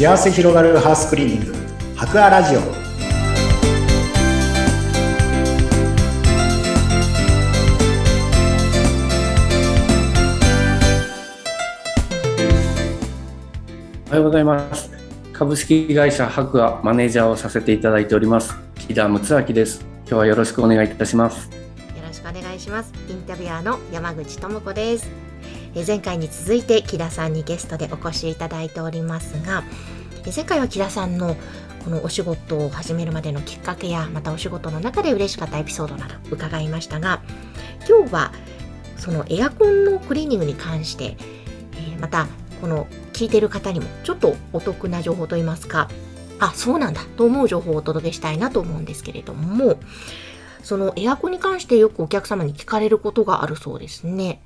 幸せ広がるハウスクリーニング。博アラジオ。おはようございます。株式会社博アマネージャーをさせていただいております。木田睦明です。今日はよろしくお願いいたします。よろしくお願いします。インタビュアーの山口智子ですえ前回に続いて木田さんにゲストでお越しいただいておりますがえ前回は木田さんのこのお仕事を始めるまでのきっかけやまたお仕事の中で嬉しかったエピソードなど伺いましたが今日はそのエアコンのクリーニングに関して、えまたこの聞いてる方にもちょっとお得な情報といいますかあそうなんだと思う情報をお届けしたいなと思うんですけれどもそのエアコンに関してよくお客様に聞かれることがあるそうですね。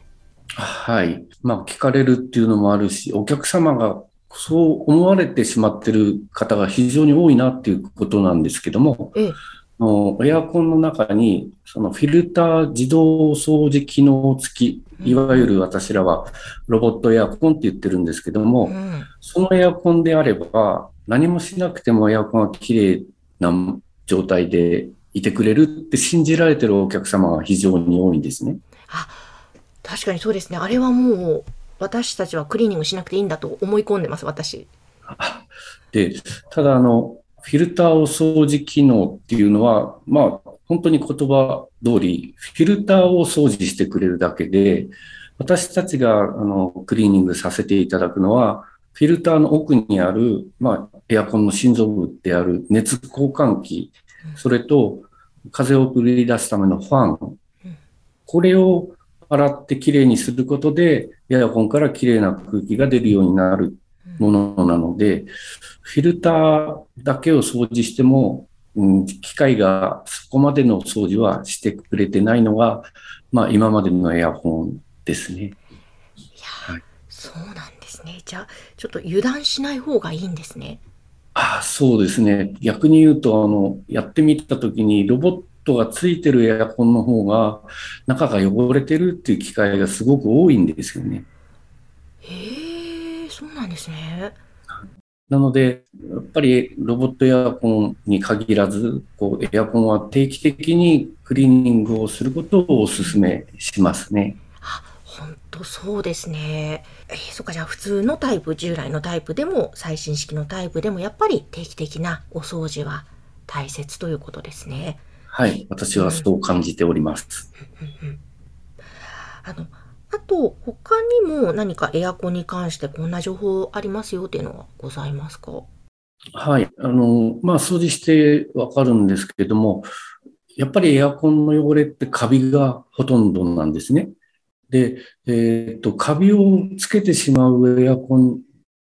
はい。まあ、聞かれるっていうのもあるし、お客様がそう思われてしまってる方が非常に多いなっていうことなんですけども、ええ、エアコンの中に、そのフィルター自動掃除機能付き、いわゆる私らはロボットエアコンって言ってるんですけども、うん、そのエアコンであれば、何もしなくてもエアコンが綺麗な状態でいてくれるって信じられてるお客様が非常に多いんですね。あ確かにそうですね。あれはもう私たちはクリーニングしなくていいんだと思い込んでます、私。で、ただあの、フィルターを掃除機能っていうのは、まあ、本当に言葉通り、フィルターを掃除してくれるだけで、私たちがあのクリーニングさせていただくのは、フィルターの奥にある、まあ、エアコンの心臓部である熱交換器、それと風を送り出すためのファン、これを洗ってきれいにすることで、エアコンからきれいな空気が出るようになるものなので、フィルターだけを掃除しても、うん、機械がそこまでの掃除はしてくれてないのが、まあ、今までのエアコンですね。いや、はい、そうなんですね。じゃあ、ちょっと油断しない方がいいんですね。あそうですね。逆に言うと、あの、やってみたときに、ロボットがついてるエアコンの方が、中が汚れてるっていう機会がすごく多いんですよね。へえ、そうなんですね。なので、やっぱりロボットエアコンに限らず、こうエアコンは定期的にクリーニングをすることをお勧めしますね。あ、本当そうですね。えー、そっか、じゃあ普通のタイプ、従来のタイプでも、最新式のタイプでも、やっぱり定期的なお掃除は大切ということですね。はい、私はそう感じております。あの、あと、他にも何かエアコンに関してこんな情報ありますよっていうのはございますか？はい。あの、まあ、掃除してわかるんですけれども、やっぱりエアコンの汚れってカビがほとんどなんですね。で、えっ、ー、と、カビをつけてしまうエアコンっ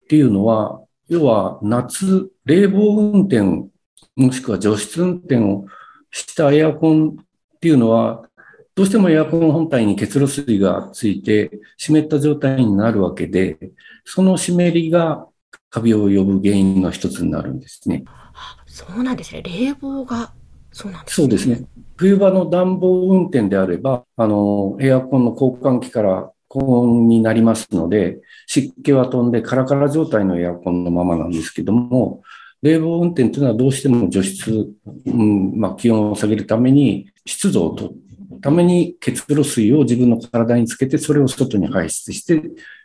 ていうのは、要は夏、冷房運転、もしくは除湿運転をしたエアコンっていうのは、どうしてもエアコン本体に結露水がついて湿った状態になるわけで、その湿りがカビを呼ぶ原因の一つになるんですね。そうなんですね。冷房が、そうなんですね。そうですね。冬場の暖房運転であれば、あの、エアコンの交換器から高温になりますので、湿気は飛んでカラカラ状態のエアコンのままなんですけども、冷房運転というのはどうしても除湿、うんまあ、気温を下げるために湿度を取るために結露水を自分の体につけて、それを外に排出して、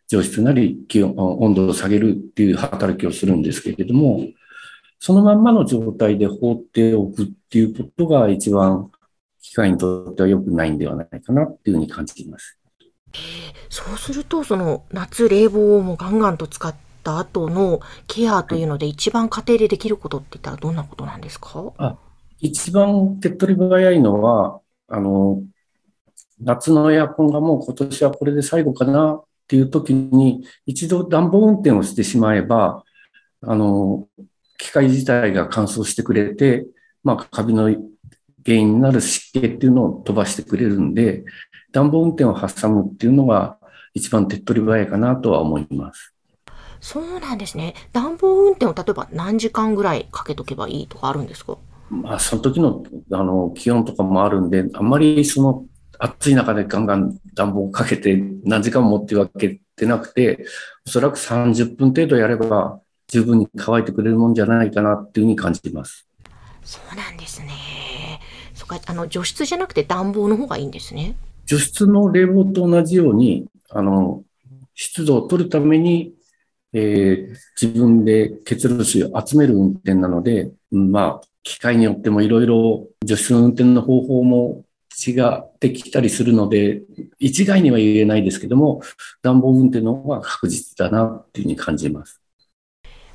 上質なり気温、温度を下げるっていう働きをするんですけれども、そのまんまの状態で放っておくっていうことが一番機械にとっては良くないんではないかなっていうふうに感じています。そうすると、その夏冷房をもうガンガンと使った後のケアというので、一番家庭でできることって言ったらどんなことなんですか？あ一番手っ取り早いのは、あの、夏のエアコンがもう今年はこれで最後かなっていう時に、一度暖房運転をしてしまえば、あの、機械自体が乾燥してくれて、まあ、カビの原因になる湿気っていうのを飛ばしてくれるんで、暖房運転を挟むっていうのが一番手っ取り早いかなとは思います。そうなんですね。暖房運転を例えば何時間ぐらいかけとけばいいとかあるんですか？まあ、その時のあの気温とかもあるんで、あんまりその暑い中でガンガン暖房をかけて何時間もっていうわけでなくて、おそらく30分程度やれば十分に乾いてくれるもんじゃないかなっていうふうに感じています。そうなんですね。そっか、あの、除湿じゃなくて暖房の方がいいんですね。除湿の冷房と同じように、あの、湿度を取るために、えー自分で結露水を集める運転なので、うんまあ、機械によってもいろいろ除湿の運転の方法も違ってきたりするので、一概には言えないですけども、暖房運転の方が確実だなっていうふうに感じます。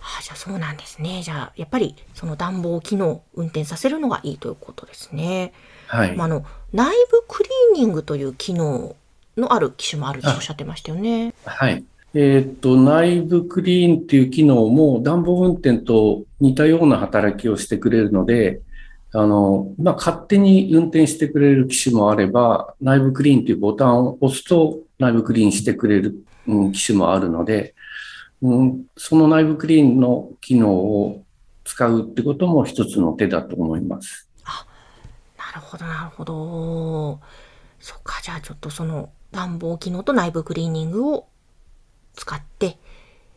ああ、じゃあそうなんですね。じゃあ、やっぱりその暖房機能運転させるのがいいということですね。はいまあ、。あの、内部クリーニングという機能のある機種もあるとおっしゃってましたよね。はい。えーっと、内部クリーンっていう機能も暖房運転と似たような働きをしてくれるので、あの、まあ、勝手に運転してくれる機種もあれば、内部クリーンっていうボタンを押すと内部クリーンしてくれる、うん、機種もあるので、うん、その内部クリーンの機能を使うってことも一つの手だと思います。あなるほど、なるほど。そっか、じゃあちょっとその暖房機能と内部クリーニングを使って、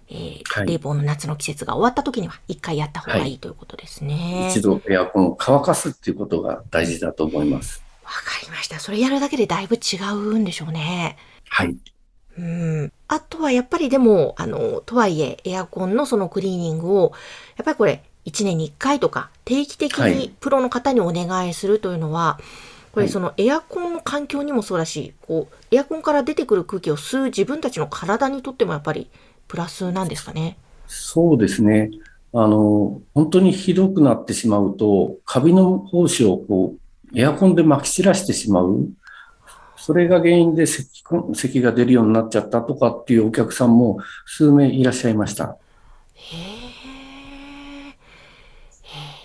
えーはい冷房の夏の季節が終わった時には一回やった方がいいということですね。一度エアコンを乾かすっていうことが大事だと思います。わかりました。それやるだけでだいぶ違うんでしょうね。はい。うん。あとはやっぱりでも、あの、とはいえ、エアコンのそのクリーニングを、やっぱりこれ、1年に1回とか、定期的はいにプロの方にお願いするというのは、これはいそのエアコンの環境にもそうだし、こう、エアコンから出てくる空気を吸う自分たちの体にとってもやっぱりプラスなんですかね。そうですね。あの、本当にひどくなってしまうと、カビの胞子をこう、エアコンで撒き散らしてしまう。それが原因で咳こ咳が出るようになっちゃったとかっていうお客さんも数名いらっしゃいました。へえ。へえ、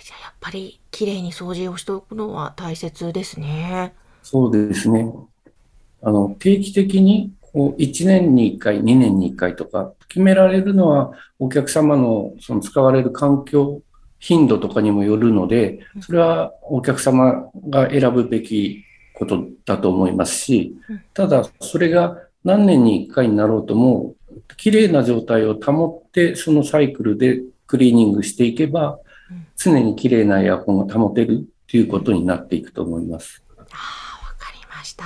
じゃあやっぱり綺麗に掃除をしておくのは大切ですね。そうですね。あの、定期的に、こう、1年に1回、2年に1回とか、決められるのは、お客様の、その使われる環境、頻度とかにもよるので、それはお客様が選ぶべきことだと思いますしうん、ただ、それが何年に1回になろうとも、綺麗な状態を保って、そのサイクルでクリーニングしていけばうん、常に綺麗なエアコンが保てるということになっていくと思います。ああ、わかりました。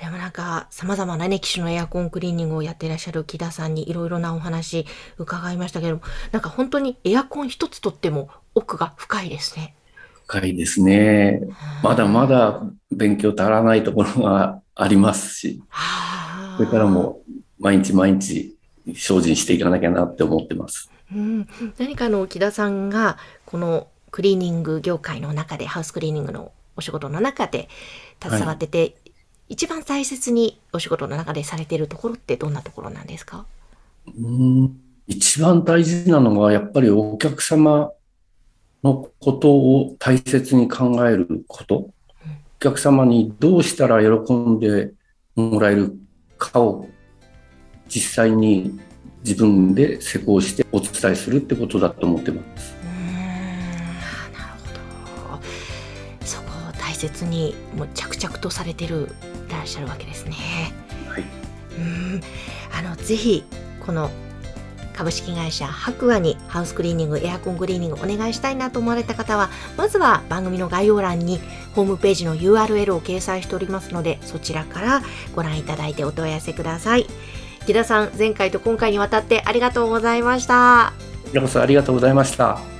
でもなんか、様々なね、機種のエアコンクリーニングをやっていらっしゃる木田さんにいろいろなお話伺いましたけども、なんか本当にエアコン一つとっても奥が深いですね。深いですね。まだまだ勉強足らないところがありますし、はあ。これからも毎日毎日精進していかなきゃなって思ってます。うん、何かの木田さんがこのクリーニング業界の中でハウスクリーニングのお仕事の中で携わってて、一番大切にお仕事の中でされてるところってどんなところなんですか？うん。一番大事なのはやっぱりお客様のことを大切に考えること。お客様にどうしたら喜んでもらえるかを実際に自分で施工してお伝えするってことだと思ってます。うーん。なるほど。そこを大切にもう着々とされてるいらっしゃるわけですね。はい。うん。あのぜひこの株式会社白亜にハウスクリーニングエアコンクリーニングお願いしたいなと思われた方はまずは番組の概要欄にホームページの URL を掲載しておりますのでそちらからご覧いただいてお問い合わせください木田さん前回と今回にわたってありがとうございましたようこそありがとうございました。